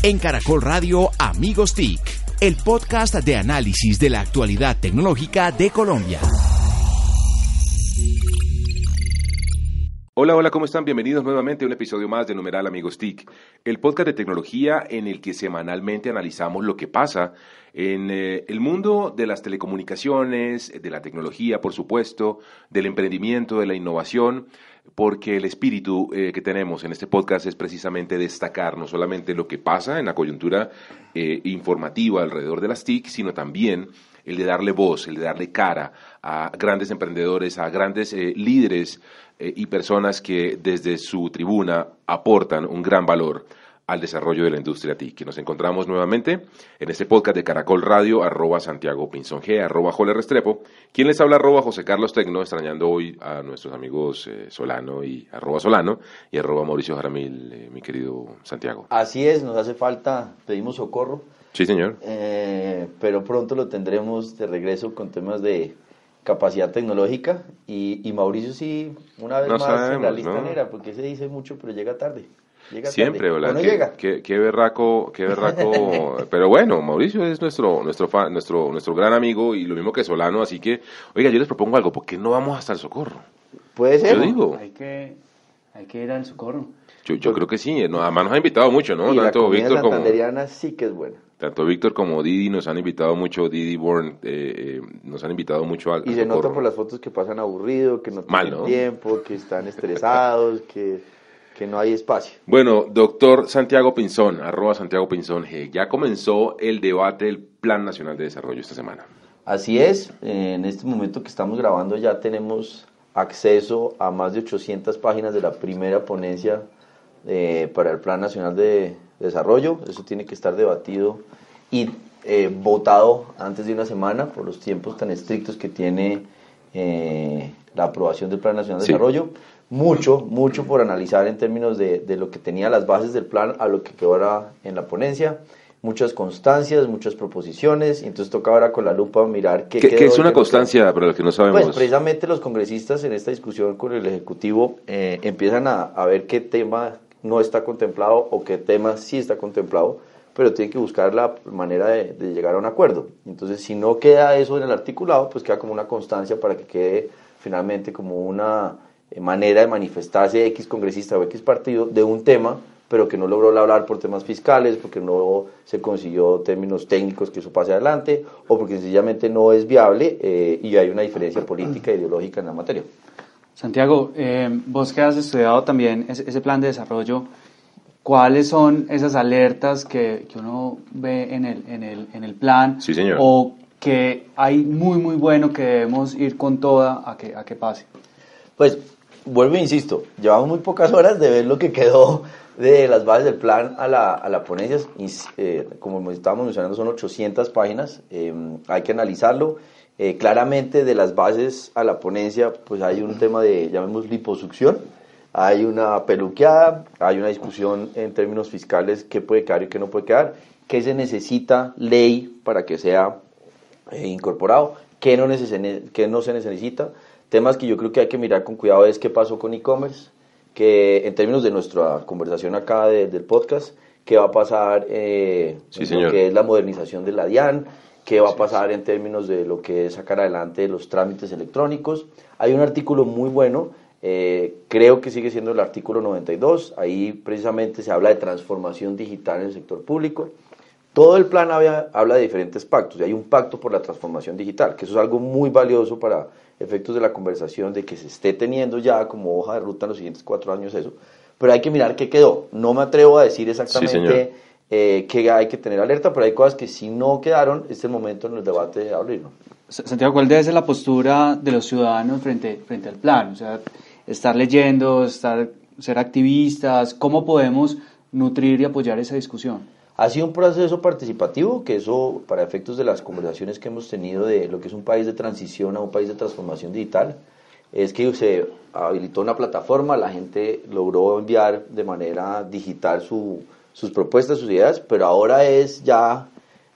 En Caracol Radio Amigos TIC, el podcast de análisis de la actualidad tecnológica de Colombia. Hola, hola, ¿cómo están? Bienvenidos nuevamente a un episodio más de Numeral Amigos TIC, el podcast de tecnología en el que semanalmente analizamos lo que pasa en eh, el mundo de las telecomunicaciones, de la tecnología, por supuesto, del emprendimiento, de la innovación, porque el espíritu eh, que tenemos en este podcast es precisamente destacar no solamente lo que pasa en la coyuntura eh, informativa alrededor de las TIC, sino también el de darle voz, el de darle cara a grandes emprendedores, a grandes eh, líderes y personas que desde su tribuna aportan un gran valor al desarrollo de la industria TIC. Nos encontramos nuevamente en este podcast de Caracol Radio, arroba Santiago Pinzón G, arroba Jole Restrepo. ¿Quién les habla? Arroba José Carlos Tecno, extrañando hoy a nuestros amigos eh, Solano y arroba Solano y arroba Mauricio Jaramil, eh, mi querido Santiago. Así es, nos hace falta, pedimos socorro. Sí, señor. Eh, pero pronto lo tendremos de regreso con temas de capacidad tecnológica y, Mauricio sí, una vez más en la lista negra, porque se dice mucho, pero llega tarde. Siempre, hola. Qué, qué, berraco, qué berraco. pero bueno, Mauricio es nuestro, nuestro, nuestro, nuestro gran amigo y lo mismo que Solano, así que, oiga, yo les propongo algo, ¿por qué no vamos hasta el socorro? Puede ser. Yo digo. Hay que, hay que ir al socorro. Yo, yo creo que sí, además nos ha invitado mucho, ¿no? Y Tanto la Víctor como. sí que es buena. Tanto Víctor como Didi nos han invitado mucho, Didi Born, eh, eh, nos han invitado mucho a. Y se nota por las fotos que pasan aburrido, que no tienen tiempo, que están estresados, que que no hay espacio. Bueno, doctor Santiago Pinzón, arroba Santiago Pinzón G, ya comenzó el debate del Plan Nacional de Desarrollo esta semana. Así es, en este momento que estamos grabando ya tenemos acceso a más de 800 páginas de la primera ponencia eh, para el Plan Nacional de Desarrollo. Eso tiene que estar debatido y eh, votado antes de una semana por los tiempos tan estrictos que tiene eh, la aprobación del Plan Nacional de Desarrollo mucho, mucho por analizar en términos de, de, lo que tenía las bases del plan a lo que quedó ahora en la ponencia. Muchas constancias, muchas proposiciones, y entonces toca ahora con la lupa mirar qué, ¿Qué, es una constancia para los que no sabemos? Pues precisamente los congresistas en esta discusión con el Ejecutivo eh, empiezan a, a, ver qué tema no está contemplado o qué tema sí está contemplado, pero tienen que buscar la manera de, de llegar a un acuerdo. Entonces, si no queda eso en el articulado, pues queda como una constancia para que quede finalmente como una manera de manifestarse X congresista o X partido de un tema, pero que no logró hablar por temas fiscales, porque no se consiguió términos técnicos que eso pase adelante, o porque sencillamente no es viable eh, y hay una diferencia política e ideológica en la materia. Santiago, eh, vos que has estudiado también ese, plan de desarrollo, ¿cuáles son esas alertas que, que uno ve en el, en el, en el plan? Sí, señor. O que hay muy, muy bueno que debemos ir con toda a que, a que pase. Pues vuelvo e insisto, llevamos muy pocas horas de ver lo que quedó de las bases del plan a la, a la ponencia. Eh, como estábamos mencionando, son 800 páginas, eh, hay que analizarlo. Eh, claramente de las bases a la ponencia, pues hay un tema de, llamemos, liposucción, hay una peluqueada, hay una discusión en términos fiscales, qué puede quedar y qué no puede quedar, qué se necesita ley para que sea incorporado, qué no, qué no se necesita. Temas que yo creo que hay que mirar con cuidado es qué pasó con e-commerce, que en términos de nuestra conversación acá del podcast, qué va a pasar eh, en lo que es la modernización de la DIAN, qué va a pasar en términos de lo que es sacar adelante los trámites electrónicos. Hay un artículo muy bueno, eh, creo que sigue siendo el artículo 92, ahí precisamente se habla de transformación digital en el sector público. Todo el plan habla de diferentes pactos y hay un pacto por la transformación digital, que eso es algo muy valioso para efectos de la conversación, de que se esté teniendo ya como hoja de ruta en los siguientes cuatro años eso, pero hay que mirar qué quedó. No me atrevo a decir exactamente eh, qué hay que tener alerta, pero hay cosas que si no quedaron, este es el momento en el debate de abrirlo. Santiago, ¿cuál debe ser la postura de los ciudadanos frente, frente al plan? O sea, estar leyendo, estar, ser activistas, ¿cómo podemos nutrir y apoyar esa discusión? Ha sido un proceso participativo, que eso, para efectos de las conversaciones que hemos tenido de lo que es un país de transición a un país de transformación digital, es que se habilitó una plataforma, la gente logró enviar de manera digital sus propuestas, sus ideas, pero ahora es ya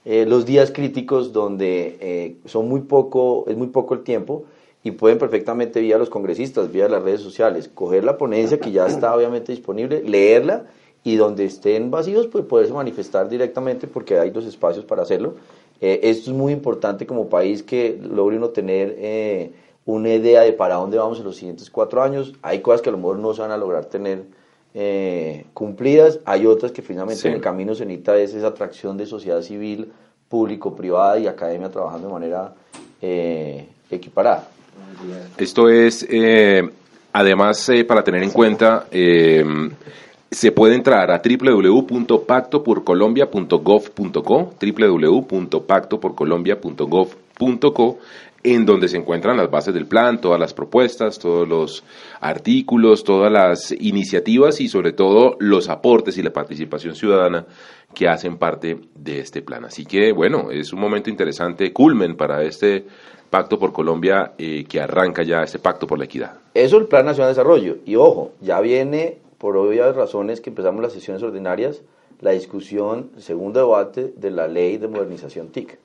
eh, los días críticos donde eh, son muy poco, es muy poco el tiempo y pueden perfectamente vía los congresistas, vía las redes sociales, coger la ponencia que ya está obviamente disponible, leerla y donde estén vacíos, pues poderse manifestar directamente porque hay los espacios para hacerlo. Eh, esto es muy importante como país que logre uno tener eh, una idea de para dónde vamos en los siguientes cuatro años. Hay cosas que a lo mejor no se van a lograr tener eh, cumplidas, hay otras que finalmente en el camino se necesita es esa atracción de sociedad civil, público, privada y academia trabajando de manera equiparada. Esto es, además, para tener en cuenta se puede entrar a www.pactoporcolombia.gov.co, www.pactoporcolombia.gov.co, en donde se encuentran las bases del plan, todas las propuestas, todos los artículos, todas las iniciativas y sobre todo los aportes y la participación ciudadana que hacen parte de este plan. Así que bueno, es un momento interesante, culmen para este Pacto por Colombia eh, que arranca ya este Pacto por la Equidad. Eso es el Plan Nacional de Desarrollo. Y ojo, ya viene por obvias razones que empezamos las sesiones ordinarias, la discusión, segundo debate de la ley de modernización TIC.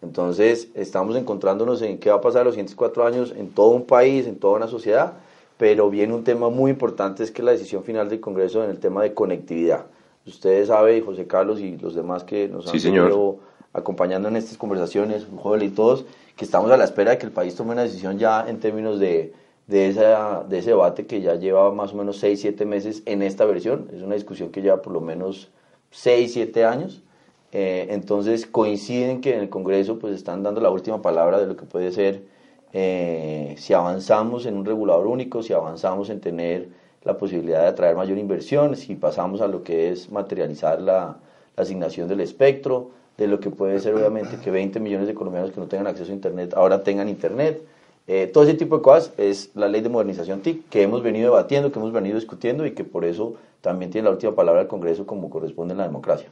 Entonces, estamos encontrándonos en qué va a pasar los siguientes cuatro años en todo un país, en toda una sociedad, pero viene un tema muy importante, es que la decisión final del Congreso en el tema de conectividad. Ustedes saben, José Carlos y los demás que nos han venido acompañando en estas conversaciones, joven y todos, que estamos a la espera de que el país tome una decisión ya en términos de de, esa, de ese debate que ya lleva más o menos 6, 7 meses en esta versión. Es una discusión que lleva por lo menos 6, 7 años. Eh, entonces coinciden que en el Congreso pues están dando la última palabra de lo que puede ser eh, si avanzamos en un regulador único, si avanzamos en tener la posibilidad de atraer mayor inversión, si pasamos a lo que es materializar la, la asignación del espectro, de lo que puede ser obviamente que 20 millones de colombianos que no tengan acceso a Internet ahora tengan Internet. Eh, todo ese tipo de cosas es la ley de modernización TIC que hemos venido debatiendo, que hemos venido discutiendo y que por eso también tiene la última palabra del Congreso como corresponde en la democracia.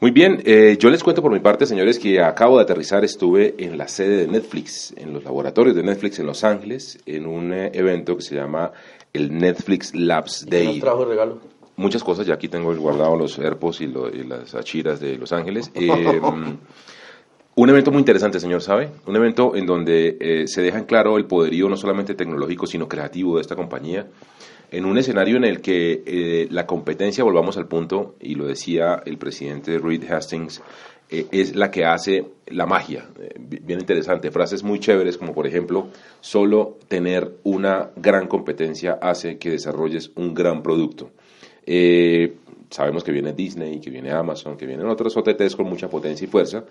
Muy bien, eh, yo les cuento por mi parte, señores, que acabo de aterrizar, estuve en la sede de Netflix, en los laboratorios de Netflix en Los Ángeles, en un eh, evento que se llama el Netflix Labs Day. ¿Qué trajo regalo? Muchas cosas, ya aquí tengo guardado los AirPods y, y las achiras de Los Ángeles. Un evento muy interesante, señor, ¿sabe? Un evento en donde eh, se deja en claro el poderío no solamente tecnológico, sino creativo de esta compañía, en un escenario en el que eh, la competencia, volvamos al punto, y lo decía el presidente Reed Hastings, eh, es la que hace la magia. bien interesante, frases muy chéveres como por ejemplo, solo tener una gran competencia hace que desarrolles un gran producto sabemos que viene Disney, que viene Amazon, que vienen otros OTTs con mucha potencia y fuerza,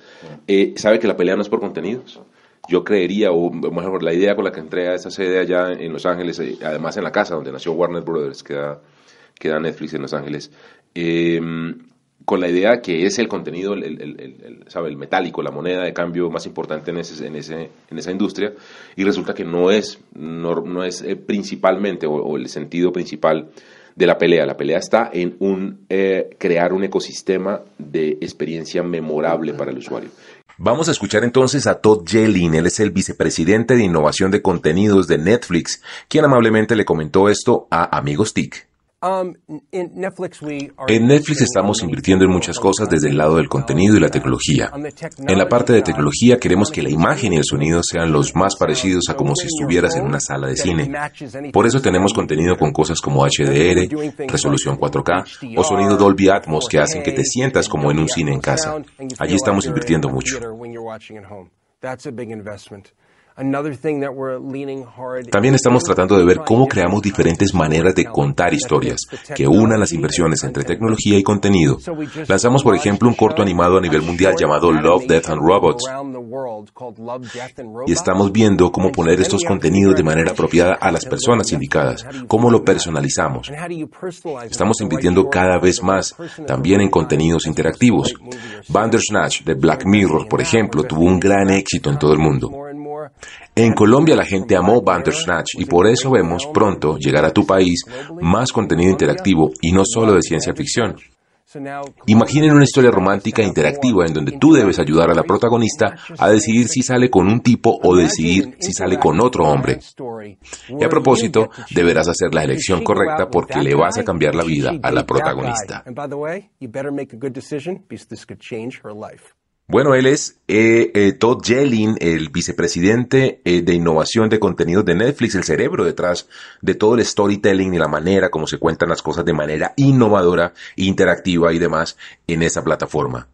eh, sabe que la pelea no es por contenidos. Yo creería, o mejor, la idea con la que entré a esa sede allá en Los Ángeles, eh, además en la casa donde nació Warner Brothers, que da, Netflix en Los Ángeles, em, con la idea que es el contenido, el, el, ¿sabe? el metálico, la moneda de cambio más importante en, ese, en, ese, en esa industria, y resulta que no es, no, es eh, principalmente, o el sentido principal de la pelea. La pelea está en un, eh, crear un ecosistema de experiencia memorable para el usuario. Vamos a escuchar entonces a Todd Yelin, él es el vicepresidente de innovación de contenidos de Netflix, quien amablemente le comentó esto a Amigos TIC. Um, en Netflix estamos invirtiendo en muchas cosas desde el lado del contenido y la tecnología. En la parte de tecnología queremos que la imagen y el sonido sean los más parecidos a como si estuvieras en una sala de cine. Por eso tenemos contenido con cosas como HDR, resolución 4K o sonido Dolby Atmos que hacen que te sientas como en un cine en casa. Allí estamos invirtiendo mucho. También estamos tratando de ver cómo creamos diferentes maneras de contar historias que unan las inversiones entre tecnología y contenido. Lanzamos, por ejemplo, un corto animado a nivel mundial llamado Love, Death and Robots. Y estamos viendo cómo poner estos contenidos de manera apropiada a las personas indicadas, cómo lo personalizamos. Estamos invirtiendo cada vez más también en contenidos interactivos. Bandersnatch de Black Mirror, por ejemplo, tuvo un gran éxito en todo el mundo. En Colombia la gente amó Bandersnatch y por eso vemos pronto llegar a tu país más contenido interactivo y no solo de ciencia ficción. Imaginen una historia romántica e interactiva en donde tú debes ayudar a la protagonista a decidir si sale con un tipo o decidir si sale con otro hombre. Y a propósito, deberás hacer la elección correcta porque le vas a cambiar la vida a la protagonista. Bueno, él es eh, eh, Todd Yellin, el vicepresidente eh, de innovación de contenidos de Netflix, el cerebro detrás de todo el storytelling y la manera como se cuentan las cosas de manera innovadora, interactiva y demás en esa plataforma.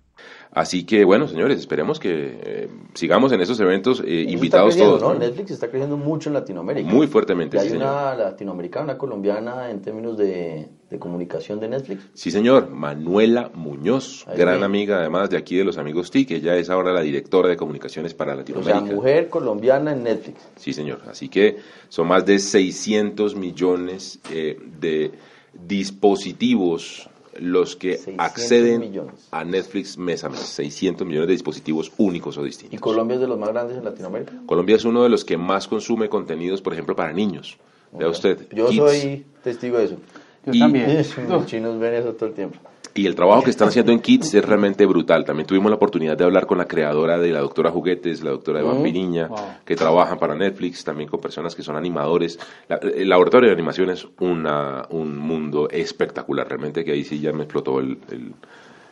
Así que bueno, señores, esperemos que eh, sigamos en esos eventos eh, invitados todos. ¿no? Netflix está creciendo mucho en Latinoamérica. Muy fuertemente. hay una latinoamericana, una colombiana en términos de, comunicación de Netflix. Sí, señor. Manuela Muñoz, gran amiga además de aquí de los amigos TIC. Ella es ahora la directora de comunicaciones para Latinoamérica. O sea, mujer colombiana en Netflix. Sí, señor. Así que son más de 600 millones eh, de dispositivos los que acceden a Netflix mes a mes, 600 millones de dispositivos únicos o distintos. ¿Y Colombia es de los más grandes en Latinoamérica? Colombia es uno de los que más consume contenidos, por ejemplo, para niños. Vea usted. Yo soy testigo de eso. Yo también. Los chinos ven eso todo el tiempo. Y el trabajo que están haciendo en Kids es realmente brutal. También tuvimos la oportunidad de hablar con la creadora de la doctora Juguetes, la doctora Eva Piriña, que trabajan para Netflix, también con personas que son animadores. el laboratorio de animación es una, un mundo espectacular, realmente que ahí sí ya me explotó el,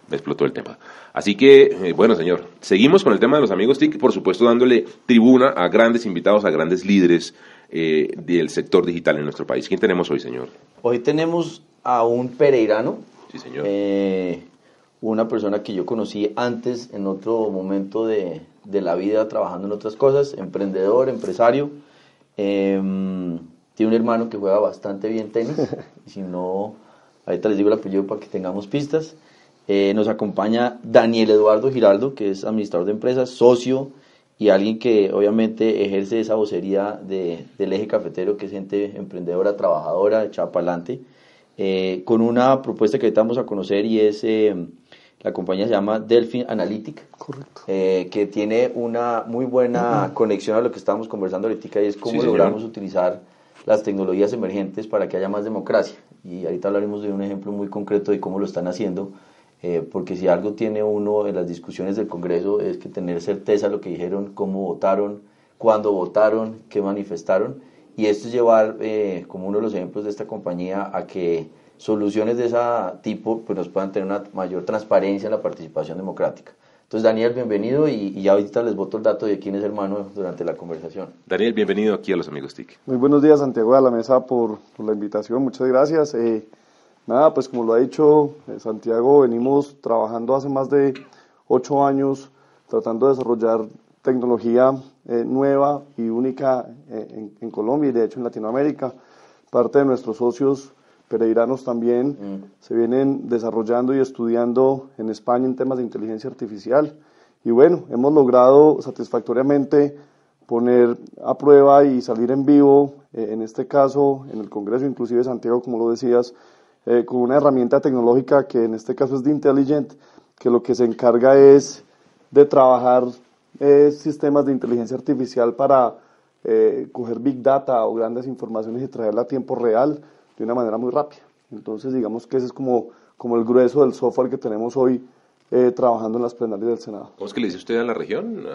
me explotó el tema. Así que, eh, bueno, señor, seguimos con el tema de los amigos TIC, por supuesto dándole tribuna a grandes invitados, a grandes líderes eh, del sector digital en nuestro país. ¿Quién tenemos hoy, señor? Hoy tenemos a un pereirano Sí, señor. Eh, una persona que yo conocí antes en otro momento de, de, la vida trabajando en otras cosas, emprendedor, empresario. Em, tiene un hermano que juega bastante bien tenis. y si no, ahorita les digo el apellido para que tengamos pistas. Eh, nos acompaña Daniel Eduardo Giraldo, que es administrador de empresas, socio y alguien que obviamente ejerce esa vocería de, del eje cafetero, que es gente emprendedora, trabajadora, echada para adelante. Eh, con una propuesta que ahorita vamos a conocer y es, eh, la compañía se llama Delphin Analytic, eh, que tiene una muy buena conexión a lo que estábamos conversando ahorita y es cómo logramos utilizar las tecnologías emergentes para que haya más democracia. Y ahorita hablaremos de un ejemplo muy concreto de cómo lo están haciendo, porque si algo tiene uno en las discusiones del Congreso es que tener certeza de lo que dijeron, cómo votaron, cuándo votaron, qué manifestaron y esto es llevar, eh, como uno de los ejemplos de esta compañía, a que soluciones de ese tipo pues, nos puedan tener una mayor transparencia en la participación democrática. Entonces, Daniel, bienvenido y, ya ahorita les voto el dato de quién es hermano durante la conversación. Daniel, bienvenido aquí a Los Amigos TIC. Muy buenos días, Santiago, a la mesa por, por la invitación. Muchas gracias. Eh, nada, pues como lo ha dicho eh, Santiago, venimos trabajando hace más de ocho años tratando de desarrollar tecnología eh, nueva y única eh, en, Colombia y de hecho en Latinoamérica. Parte de nuestros socios pereiranos también mm. se vienen desarrollando y estudiando en España en temas de inteligencia artificial. Y bueno, hemos logrado satisfactoriamente poner a prueba y salir en vivo, eh, en este caso en el Congreso, inclusive Santiago, como lo decías, con una herramienta tecnológica que en este caso es de Intelligent, que lo que se encarga es de trabajar sistemas de inteligencia artificial para eh, coger big data o grandes informaciones y traerla a tiempo real de una manera muy rápida. Entonces, digamos que ese es como, como el grueso del software que tenemos hoy eh, trabajando en las plenarias del Senado. ¿Cómo es que le dice usted a la región?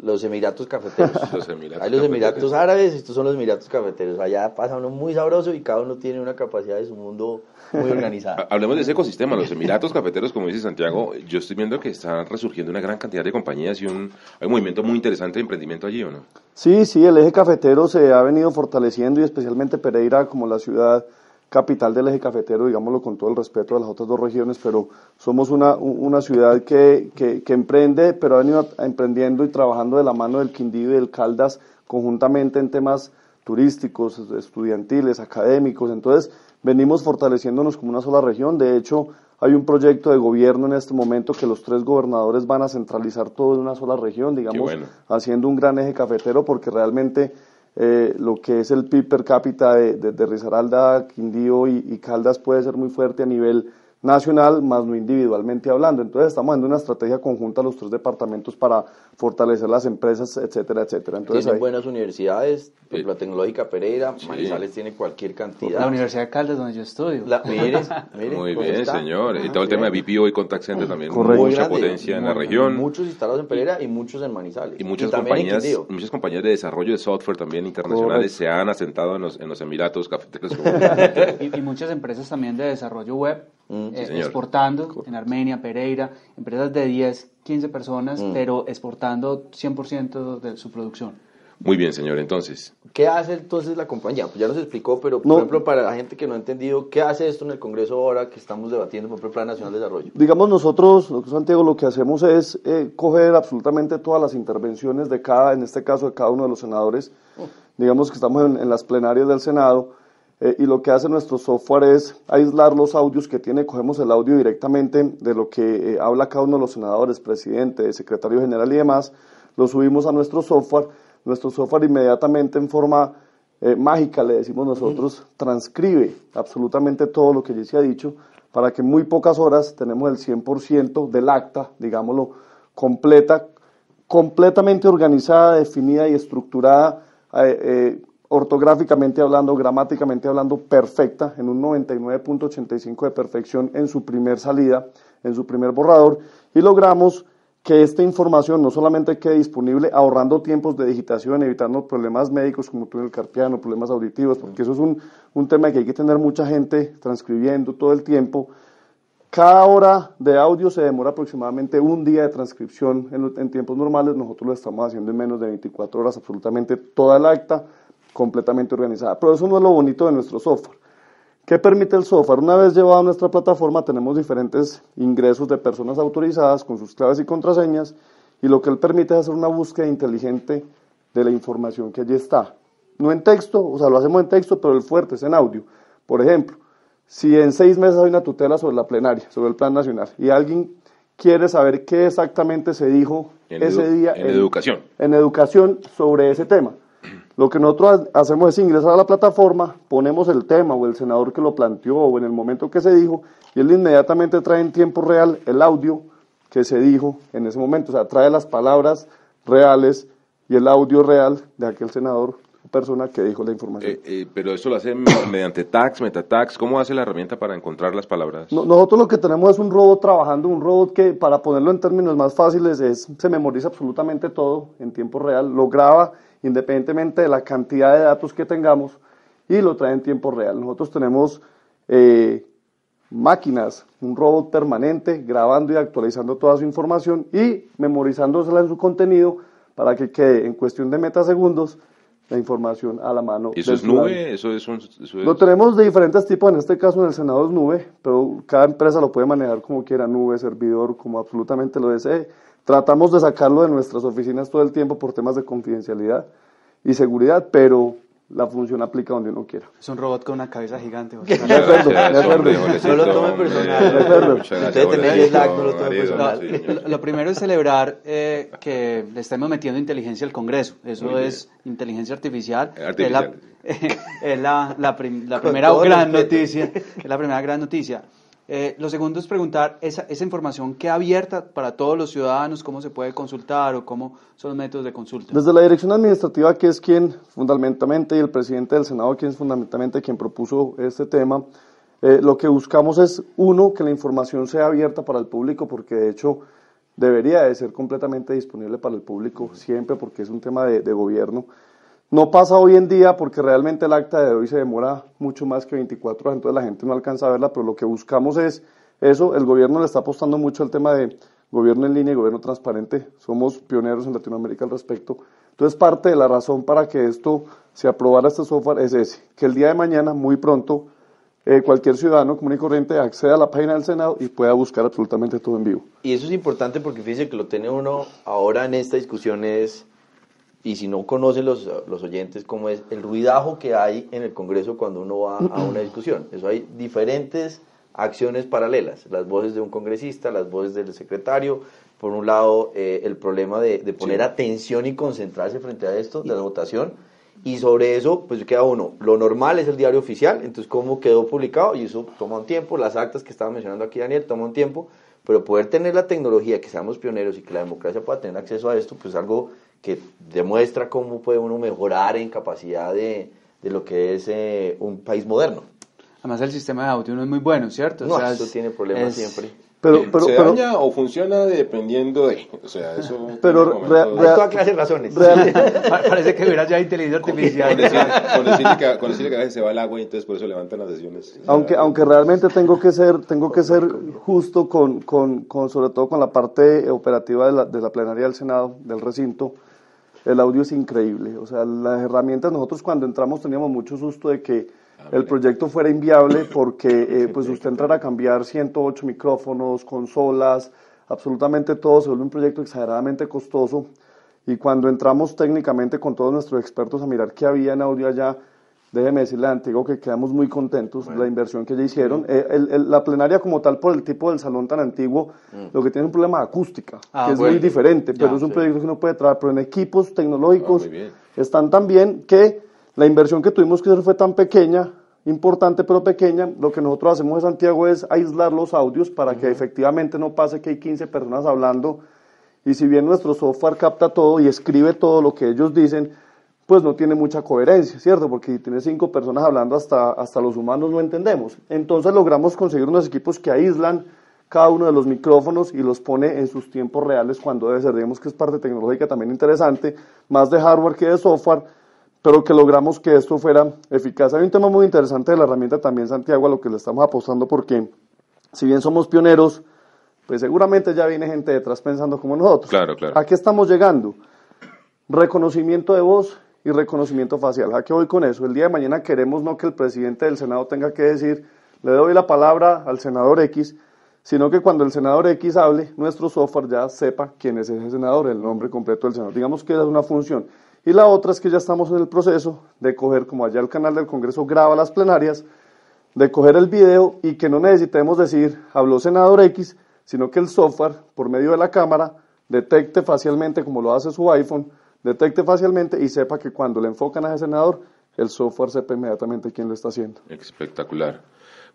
Los Emiratos Cafeteros. los Emiratos Hay los Emiratos Árabes, estos son los Emiratos Cafeteros. Allá pasa uno muy sabroso y cada uno tiene una capacidad de su mundo muy organizada. Hablemos de ese ecosistema, los Emiratos Cafeteros, como dice Santiago, yo estoy viendo que están resurgiendo una gran cantidad de compañías y un, hay un movimiento muy interesante de emprendimiento allí, ¿o no? Sí, sí, el eje cafetero se ha venido fortaleciendo y especialmente Pereira como la ciudad capital del eje cafetero, digámoslo con todo el respeto de las otras dos regiones, pero somos una, una ciudad que, que, que, emprende, pero ha venido emprendiendo y trabajando de la mano del Quindío y del Caldas conjuntamente en temas turísticos, estudiantiles, académicos. Entonces, venimos fortaleciéndonos como una sola región. De hecho, hay un proyecto de gobierno en este momento que los tres gobernadores van a centralizar todo en una sola región, digamos, haciendo un gran eje cafetero, porque realmente eh, lo que es el PIB per cápita de, de, Risaralda, Quindío y, Caldas puede ser muy fuerte a nivel nacional, más no individualmente hablando. Entonces estamos haciendo una estrategia conjunta los tres departamentos para fortalecer las empresas, etcétera, etcétera. Entonces, Tienen buenas universidades, la Tecnológica Pereira, Manizales tiene cualquier cantidad. La Universidad de Caldas, donde yo estudio. Muy bien, señor. Y todo el tema de BPO y Contact Center también, Correcto. mucha potencia en la región. Muchos instalados en Pereira y muchos en Manizales. Y muchas, compañías, muchas compañías de desarrollo de software también internacionales se han asentado en los, en los Emiratos cafeteros. y, y muchas empresas también de desarrollo web Mm, eh, exportando en Armenia, Pereira, empresas de 10, 15 personas, mm. pero exportando 100% de su producción. Muy bien, señor, entonces. ¿Qué hace entonces la compañía? Pues ya nos explicó, pero por ejemplo, para la gente que no ha entendido, ¿qué hace esto en el Congreso ahora que estamos debatiendo por el Plan Nacional de Desarrollo? Digamos, nosotros, Santiago, lo que hacemos es eh, coger absolutamente todas las intervenciones de cada, en este caso, de cada uno de los senadores. Mm. Digamos que estamos en, en las plenarias del Senado eh, y lo que hace nuestro software es aislar los audios que tiene, cogemos el audio directamente de lo que eh, habla cada uno de los senadores, presidente, secretario general y demás, lo subimos a nuestro software, nuestro software inmediatamente en forma eh, mágica, le decimos nosotros, transcribe absolutamente todo lo que ya se ha dicho, para que en muy pocas horas tenemos el 100% del acta, digámoslo, completa, completamente organizada, definida y estructurada, ortográficamente hablando, gramáticamente hablando, perfecta, en un 99.85 de perfección en su primer salida, en su primer borrador, y logramos que esta información no solamente quede disponible ahorrando tiempos de digitación, evitando problemas médicos como túnel carpiano, problemas auditivos, porque eso es un, un tema que hay que tener mucha gente transcribiendo todo el tiempo. Cada hora de audio se demora aproximadamente un día de transcripción en, en tiempos normales, nosotros lo estamos haciendo en menos de 24 horas, absolutamente toda el acta completamente organizada. Pero eso no es lo bonito de nuestro software. ¿Qué permite el software? Una vez llevado a nuestra plataforma tenemos diferentes ingresos de personas autorizadas con sus claves y contraseñas y lo que él permite es hacer una búsqueda inteligente de la información que allí está. No en texto, o sea, lo hacemos en texto, pero el fuerte es en audio. Por ejemplo, si en seis meses hay una tutela sobre la plenaria, sobre el plan nacional, y alguien quiere saber qué exactamente se dijo ese día en educación. En educación sobre ese tema lo que nosotros hacemos es ingresar a la plataforma, ponemos el tema o el senador que lo planteó o en el momento que se dijo y él inmediatamente trae en tiempo real el audio que se dijo en ese momento, o sea, trae las palabras reales y el audio real de aquel senador o persona que dijo la información. Eh, eh, pero eso lo hace mediante tags, metatags, ¿cómo hace la herramienta para encontrar las palabras? nosotros lo que tenemos es un robot trabajando, un robot que para ponerlo en términos más fáciles es, se memoriza absolutamente todo en tiempo real, lo graba independientemente de la cantidad de datos que tengamos, y lo trae en tiempo real. Nosotros tenemos eh, máquinas, un robot permanente grabando y actualizando toda su información y memorizándosela en su contenido para que quede en cuestión de metasegundos la información a la mano. ¿Eso es nube? ¿Eso es, Lo tenemos de diferentes tipos, en este caso en el Senado es nube, pero cada empresa lo puede manejar como quiera, nube, servidor, como absolutamente lo desee. Tratamos de sacarlo de nuestras oficinas todo el tiempo por temas de confidencialidad y seguridad, pero la función aplica donde uno quiera. Es un robot con una cabeza gigante. De acuerdo, de acuerdo. No lo tome personal. Usted tiene no lo tome personal. Lo primero es celebrar eh, que le estemos metiendo inteligencia al Congreso. Eso es inteligencia artificial. artificial. Es la, la, la primera gran noticia. Es la primera gran noticia. Eh, lo segundo es preguntar esa, esa información que abierta para todos los ciudadanos, cómo se puede consultar o cómo son los métodos de consulta. Desde la dirección administrativa, que es quien fundamentalmente, y el presidente del Senado, quien es fundamentalmente quien propuso este tema, eh, lo que buscamos es, uno, que la información sea abierta para el público, porque de hecho debería de ser completamente disponible para el público siempre, porque es un tema de, de gobierno. No pasa hoy en día porque realmente el acta de hoy se demora mucho más que 24 horas, entonces la gente no alcanza a verla, pero lo que buscamos es eso, el gobierno le está apostando mucho al tema de gobierno en línea y gobierno transparente, somos pioneros en Latinoamérica al respecto. Entonces parte de la razón para que esto se aprobara este software es ese, que el día de mañana, muy pronto, eh, cualquier ciudadano común y corriente acceda a la página del Senado y pueda buscar absolutamente todo en vivo. Y eso es importante porque fíjese que lo tiene uno ahora en esta discusión es y si no conocen los, los oyentes cómo es el ruidajo que hay en el Congreso cuando uno va a una discusión. Eso hay diferentes acciones paralelas, las voces de un congresista, las voces del secretario, por un lado eh, el problema de, de poner atención y concentrarse frente a esto, de la votación, y sobre eso, pues queda uno, lo normal es el diario oficial, entonces cómo quedó publicado, y eso toma un tiempo, las actas que estaba mencionando aquí Daniel, toma un tiempo, pero poder tener la tecnología, que seamos pioneros y que la democracia pueda tener acceso a esto, pues algo que demuestra cómo puede uno mejorar en capacidad de, de lo que es eh, un país moderno. Además el sistema de audio no es muy bueno, ¿cierto? No, eso tiene problemas siempre. Pero, pero, ¿Se daña o funciona dependiendo de...? O sea, eso... Pero... Real, real, toda clase de razones. Parece que hubiera ya inteligencia artificial. Con decirle, que, con decirle que a veces se va el agua y entonces por eso levantan las sesiones. Aunque, aunque realmente tengo que ser, tengo que ser justo con, con, con, sobre todo con la parte operativa de la, de la plenaria del Senado, del recinto, el audio es increíble. O sea, las herramientas, nosotros cuando entramos teníamos mucho susto de que Ah, el proyecto fuera inviable porque eh, pues usted entrar a cambiar 108 micrófonos, consolas, absolutamente todo se vuelve un proyecto exageradamente costoso. Y cuando entramos técnicamente con todos nuestros expertos a mirar qué había en audio allá, déjeme decirle a Antiguo que quedamos muy contentos de la inversión que ya hicieron. Eh, la plenaria como tal, por el tipo del salón tan antiguo, mm. lo que tiene es un problema de acústica, ah, que es muy diferente, pero es un proyecto que uno puede trabajar, pero en equipos tecnológicos ah, están tan bien que la inversión que tuvimos que hacer fue tan pequeña, importante pero pequeña. Lo que nosotros hacemos en Santiago es aislar los audios para que efectivamente no pase que hay 15 personas hablando. Y si bien nuestro software capta todo y escribe todo lo que ellos dicen, pues no tiene mucha coherencia, ¿cierto? Porque si tiene cinco personas hablando hasta, hasta los humanos no entendemos. Entonces logramos conseguir unos equipos que aíslan cada uno de los micrófonos y los pone en sus tiempos reales cuando debe ser. Digamos que es parte tecnológica también interesante, más de hardware que de software pero que logramos que esto fuera eficaz. Hay un tema muy interesante de la herramienta también, Santiago, a lo que le estamos apostando, porque si bien somos pioneros, pues seguramente ya viene gente detrás pensando como nosotros. Claro, claro. ¿A qué estamos llegando? Reconocimiento de voz y reconocimiento facial. ¿A qué voy con eso? El día de mañana queremos no que el presidente del Senado tenga que decir, le doy la palabra al senador X, sino que cuando el senador X hable, nuestro software ya sepa quién es ese senador, el nombre completo del senador. Digamos que es una función. Y la otra es que ya estamos en el proceso de coger, como allá el canal del Congreso graba las plenarias, de coger el video y que no necesitemos decir, habló senador X, sino que el software, por medio de la cámara, detecte facialmente, como lo hace su iPhone, detecte facialmente y sepa que cuando le enfocan a ese senador, el software sepa inmediatamente quién lo está haciendo. Espectacular.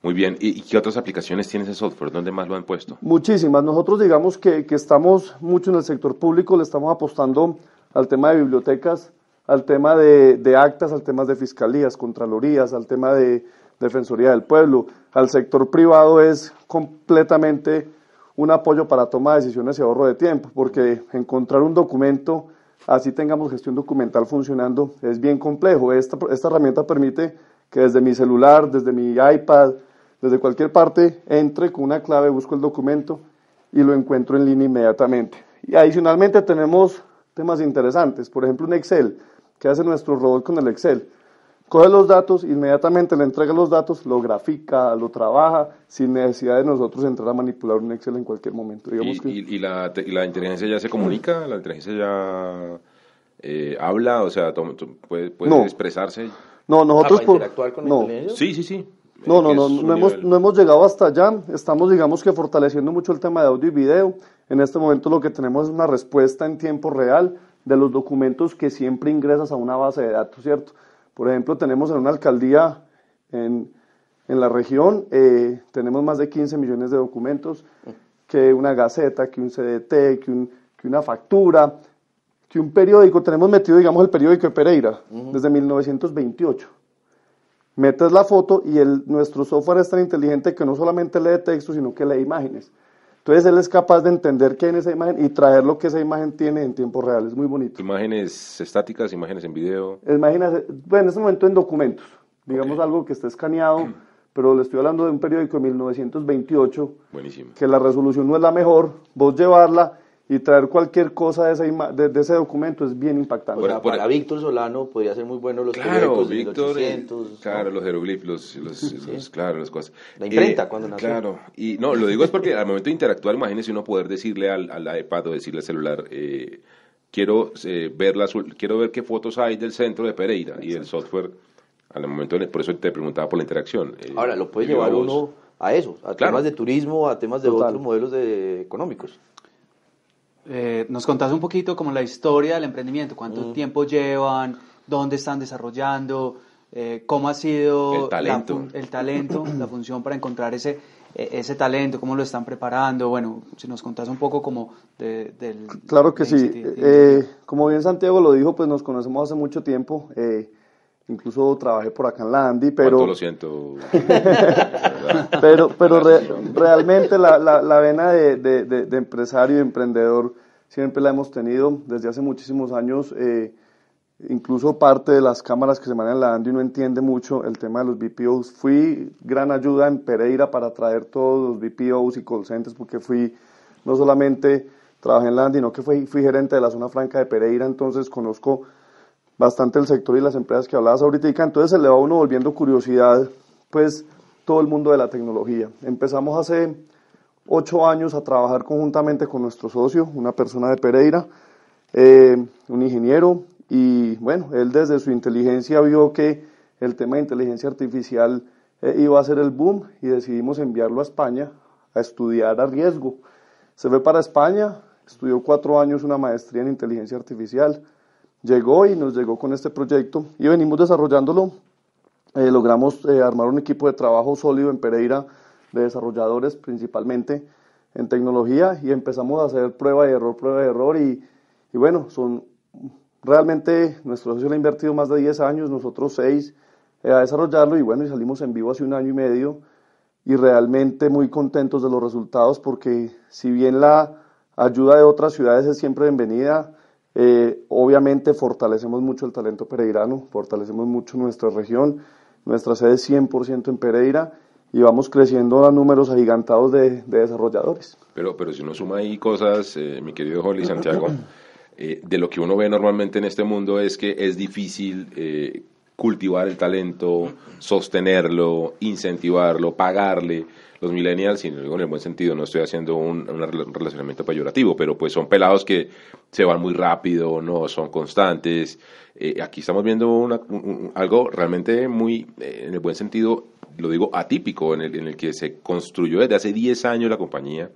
Muy bien. ¿Y, qué otras aplicaciones tiene ese software? ¿Dónde más lo han puesto? Muchísimas. Nosotros digamos que, que estamos mucho en el sector público, le estamos apostando al tema de bibliotecas, al tema de, actas, al tema de fiscalías, contralorías, al tema de defensoría del pueblo. Al sector privado es completamente un apoyo para toma de decisiones y ahorro de tiempo, porque encontrar un documento, así tengamos gestión documental funcionando, es bien complejo. Esta, esta herramienta permite que desde mi celular, desde mi iPad, desde cualquier parte, entre con una clave, busco el documento y lo encuentro en línea inmediatamente. Y adicionalmente tenemos temas interesantes. Por ejemplo, un Excel. ¿Qué hace nuestro robot con el Excel? Coge los datos, inmediatamente le entrega los datos, lo grafica, lo trabaja, sin necesidad de nosotros entrar a manipular un Excel en cualquier momento. Digamos ¿Y, la, la, inteligencia ya se comunica? ¿La inteligencia ya eh, habla? O sea, puede, puede expresarse. No, nosotros... ¿Para interactuar con no. Sí, sí, sí. No, no, no, no hemos, no hemos llegado hasta allá. Estamos, digamos que fortaleciendo mucho el tema de audio y video. En este momento lo que tenemos es una respuesta en tiempo real de los documentos que siempre ingresas a una base de datos, ¿cierto? Por ejemplo, tenemos en una alcaldía en, en la región, eh, tenemos más de 15 millones de documentos, que una gaceta, que un CDT, que, un, que una factura, que un periódico. Tenemos metido, digamos, el periódico de Pereira desde 1928 metes la foto y el, nuestro software es tan inteligente que no solamente lee texto, sino que lee imágenes. Entonces él es capaz de entender qué hay en esa imagen y traer lo que esa imagen tiene en tiempo real. Es muy bonito. Imágenes estáticas, imágenes en video. Imágenes, bueno, en este momento en documentos. Digamos algo que esté escaneado, pero le estoy hablando de un periódico de 1928. Buenísimo. Que la resolución no es la mejor. Vos llevarla y traer cualquier cosa de ese, de, ese documento es bien impactante. para Víctor Solano podría ser muy bueno los claro, Víctor, Claro, los jeroglíficos, los, claro, las cosas. La imprenta eh, cuando nació. Claro, y no, lo digo es porque al momento de interactuar, imagínese uno poder decirle al, al iPad o decirle al celular, eh, quiero, eh, ver las, quiero ver qué fotos hay del centro de Pereira y el software, al momento, por eso te preguntaba por la interacción. Ahora, lo puede llevar uno a eso, a temas de turismo, a temas de otros modelos de, económicos. Eh, nos contás un poquito como la historia del emprendimiento, cuánto mm. tiempo llevan, dónde están desarrollando, eh, cómo ha sido el talento, la, el talento la función para encontrar ese, e, ese talento, cómo lo están preparando. Bueno, si nos contás un poco como del... Claro que sí. Eh, como bien Santiago lo dijo, pues nos conocemos hace mucho tiempo. Eh, incluso trabajé por acá en la Andy, pero... lo siento. pero pero realmente la, la, la vena de, de, de, empresario y emprendedor siempre la hemos tenido desde hace muchísimos años. Eh, incluso parte de las cámaras que se manejan la Andy no entiende mucho el tema de los BPOs. Fui gran ayuda en Pereira para traer todos los BPOs y call centers porque fui no solamente trabajé en la Andy, sino que fui, fui gerente de la zona franca de Pereira, entonces conozco bastante el sector y las empresas que hablabas ahorita, entonces se le va a uno volviendo curiosidad, pues todo el mundo de la tecnología. Empezamos hace ocho años a trabajar conjuntamente con nuestro socio, una persona de Pereira, eh, un ingeniero, y bueno, él desde su inteligencia vio que el tema de inteligencia artificial eh, iba a ser el boom y decidimos enviarlo a España a estudiar a riesgo. Se fue para España, estudió cuatro años una maestría en inteligencia artificial, llegó y nos llegó con este proyecto y venimos desarrollándolo. Eh, logramos eh, armar un equipo de trabajo sólido en Pereira de desarrolladores principalmente en tecnología y empezamos a hacer prueba de error, prueba de error y, y bueno, son Realmente nuestro socio le ha invertido más de 10 años, nosotros 6 eh, a desarrollarlo y bueno, y salimos en vivo hace un año y medio y realmente muy contentos de los resultados porque si bien la ayuda de otras ciudades es siempre bienvenida, eh, obviamente fortalecemos mucho el talento pereirano, fortalecemos mucho nuestra región, nuestra sede es 100% en Pereira y vamos creciendo a números agigantados de, desarrolladores. Pero, pero si uno suma ahí cosas, eh, mi querido Holly Santiago, Eh, de lo que uno ve normalmente en este mundo es que es difícil eh, cultivar el talento, sostenerlo, incentivarlo, pagarle. Los millennials, y en el buen sentido, no estoy haciendo un, relacionamiento peyorativo, pero pues son pelados que se van muy rápido, no son constantes. Eh, aquí estamos viendo algo realmente muy, en el buen sentido, lo digo atípico, en el, en el que se construyó desde hace 10 años la compañía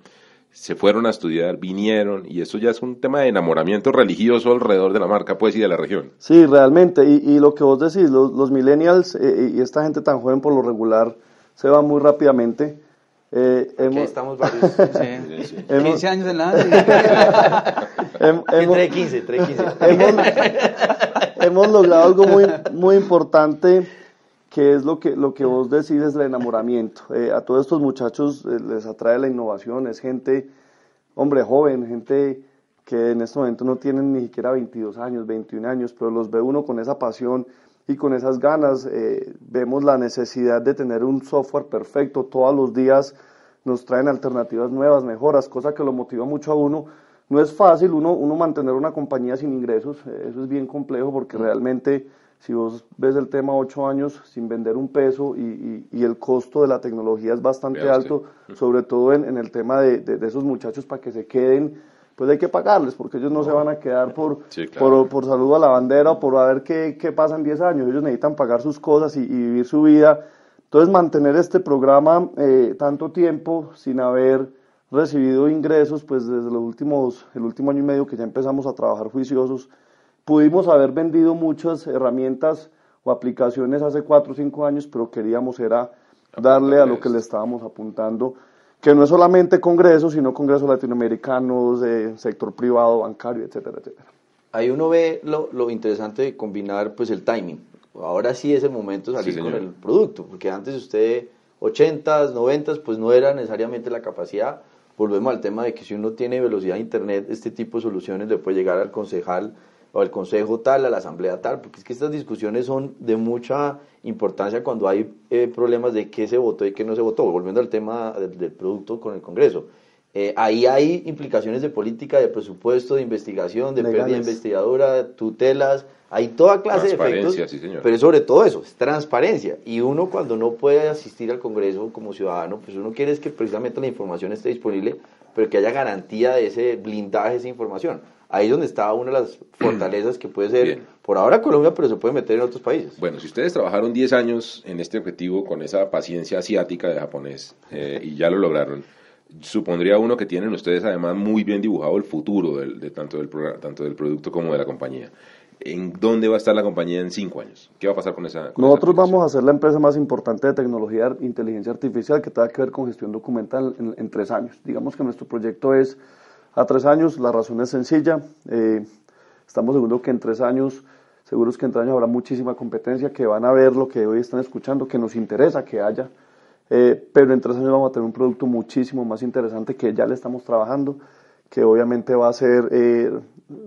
se fueron a estudiar, vinieron, y eso ya es un tema de enamoramiento religioso alrededor de la marca, pues, y de la región. Sí, realmente, y, lo que vos decís, los, millennials eh, y esta gente tan joven por lo regular se va muy rápidamente. Eh, hemos... estamos varios. Sí. 15 años en la entre 15, entre 15. hemos, hemos logrado algo muy, muy importante que es lo que, lo que vos decís es el enamoramiento. Eh, a todos estos muchachos eh, les atrae la innovación, es gente, hombre joven, gente que en este momento no tienen ni siquiera 22 años, 21 años, pero los ve uno con esa pasión y con esas ganas. Eh, vemos la necesidad de tener un software perfecto, todos los días nos traen alternativas nuevas, mejoras, cosa que lo motiva mucho a uno. No es fácil uno, uno mantener una compañía sin ingresos, eso es bien complejo porque realmente si vos ves el tema ocho años sin vender un peso y, y, el costo de la tecnología es bastante alto, sobre todo en, en el tema de, de, esos muchachos para que se queden, pues hay que pagarles, porque ellos no se van a quedar por, por, por, saludo a la bandera o por ver qué, qué pasa en 10 años, ellos necesitan pagar sus cosas y, vivir su vida. Entonces mantener este programa eh, tanto tiempo sin haber recibido ingresos, pues desde los últimos, el último año y medio que ya empezamos a trabajar juiciosos, Pudimos haber vendido muchas herramientas o aplicaciones hace cuatro o cinco años, pero queríamos era darle a lo que le estábamos apuntando, que no es solamente congresos, sino congresos latinoamericanos, sector privado, bancario, etcétera, etcétera. Ahí uno ve lo, lo interesante de combinar pues el timing. Ahora sí es el momento de salir con el producto, porque antes usted 80s, 90s, pues no era necesariamente la capacidad. Volvemos al tema de que si uno tiene velocidad de internet, este tipo de soluciones le puede llegar al concejal o el consejo tal, a la asamblea tal, porque es que estas discusiones son de mucha importancia cuando hay eh, problemas de qué se votó y qué no se votó, volviendo al tema del, producto con el Congreso. Eh, ahí hay implicaciones de política, de presupuesto, de investigación, de pérdida investigadora, tutelas, hay toda clase de efectos, sí pero sobre todo eso, es transparencia. Y uno cuando no puede asistir al Congreso como ciudadano, pues uno quiere es que precisamente la información esté disponible, pero que haya garantía de ese blindaje de esa información. Ahí es donde está una de las fortalezas que puede ser por ahora Colombia, pero se puede meter en otros países. Bueno, si ustedes trabajaron 10 años en este objetivo con esa paciencia asiática de japonés eh, y ya lo lograron, supondría uno que tienen ustedes además muy bien dibujado el futuro del, de tanto, del tanto del producto como de la compañía. ¿En dónde va a estar la compañía en cinco años? ¿Qué va a pasar con esa? Nosotros vamos a ser la empresa más importante de tecnología de inteligencia artificial que tenga que ver con gestión documental en, tres años. Digamos que nuestro proyecto es a tres años, la razón es sencilla. Eh, estamos seguros que en tres años, seguros que en tres años habrá muchísima competencia, que van a ver lo que hoy están escuchando, que nos interesa que haya. Eh, pero en tres años vamos a tener un producto muchísimo más interesante que ya le estamos trabajando, que obviamente va a ser eh,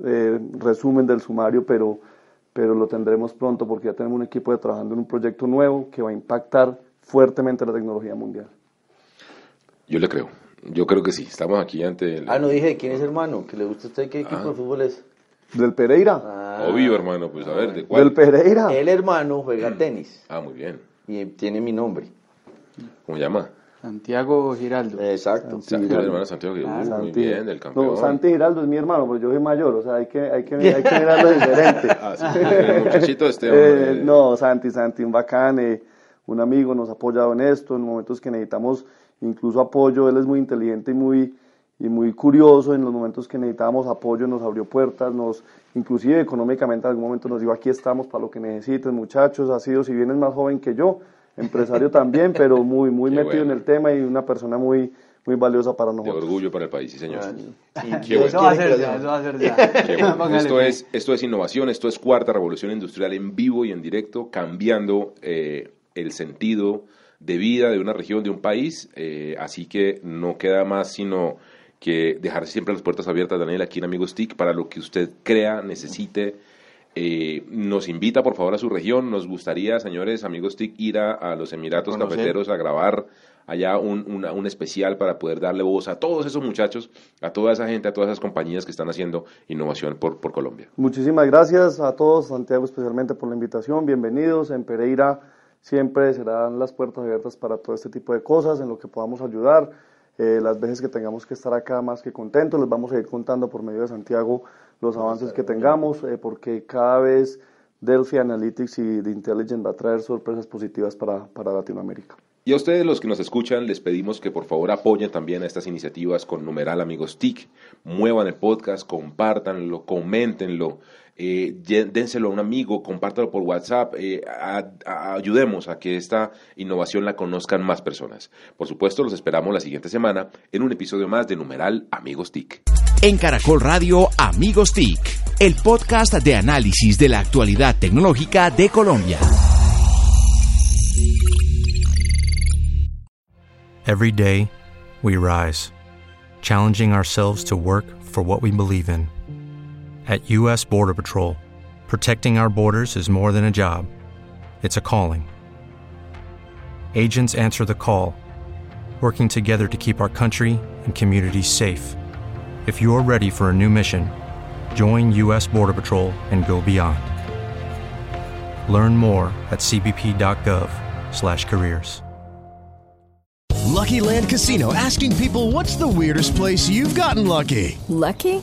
eh, resumen del sumario, pero, pero lo tendremos pronto porque ya tenemos un equipo de trabajando en un proyecto nuevo que va a impactar fuertemente la tecnología mundial. Yo le creo. Yo creo que sí. Estamos aquí ante el... Ah, no dije quién es hermano, que le gusta a usted qué equipo de ah. fútbol es. Del Pereira. Ah. Obvio, hermano, pues a ver, ¿de cuál? Del Pereira. El hermano juega tenis. Ah, muy bien. Y tiene mi nombre. ¿Cómo se llama? Santiago Giraldo. Exacto. Santiago, Giraldo. hermano Santiago Giraldo. muy bien, del campeón. No, Santi Giraldo es mi hermano, pero yo soy mayor, o sea, hay que, hay que, hay que mirarlo diferente. ah, sí, el muchachito este hombre. Eh, no, Santi, Santi, un bacán, eh, un amigo, nos ha apoyado en esto, en momentos que necesitamos incluso apoyo, él es muy inteligente y muy, y muy curioso, en los momentos que necesitábamos apoyo nos abrió puertas, nos, inclusive económicamente en algún momento nos dijo, aquí estamos para lo que necesiten, muchachos, ha sido, si bien es más joven que yo, empresario también, pero muy, muy metido en el tema y una persona muy, muy valiosa para nosotros. De orgullo para el país, sí señor. Eso va a ser ya, eso va a ser ya. Esto es, esto es innovación, esto es cuarta revolución industrial en vivo y en directo, cambiando eh, el sentido de vida de una región, de un país, eh, así que no queda más sino que dejar siempre las puertas abiertas, Daniel, aquí en Amigos TIC, para lo que usted crea, necesite, eh, nos invita por favor a su región. Nos gustaría, señores amigos TIC, ir a, los Emiratos Cafeteros a grabar allá un, un, especial para poder darle voz a todos esos muchachos, a toda esa gente, a todas esas compañías que están haciendo innovación por, por Colombia. Muchísimas gracias a todos, Santiago especialmente por la invitación. Bienvenidos. En Pereira siempre serán las puertas abiertas para todo este tipo de cosas, en lo que podamos ayudar. Eh, las veces que tengamos que estar acá más que contentos, les vamos a ir contando por medio de Santiago los avances que tengamos, eh, porque cada vez Delphi Analytics y The Intelligent va a traer sorpresas positivas para, para Latinoamérica. Y a ustedes los que nos escuchan, les pedimos que por favor apoyen también a estas iniciativas con numeral amigos TIC, muevan el podcast, compártanlo, coméntenlo, eh, dénselo a un amigo, compártalo por WhatsApp, eh, ayudemos a que esta innovación la conozcan más personas. Por supuesto, los esperamos la siguiente semana en un episodio más de numeral amigos TIC. En Caracol Radio Amigos TIC, el podcast de análisis de la actualidad tecnológica de Colombia. Every day, we rise, challenging ourselves to work for what we believe in. At U.S. Border Patrol, protecting our borders is more than a job, it's a calling. Agents answer the call, working together to keep our country and communities safe. If you're ready for a new mission, join U.S. Border Patrol and go beyond. Learn more at cbp.gov/careers. Lucky Land Casino asking people what's the weirdest place you've gotten lucky? Lucky?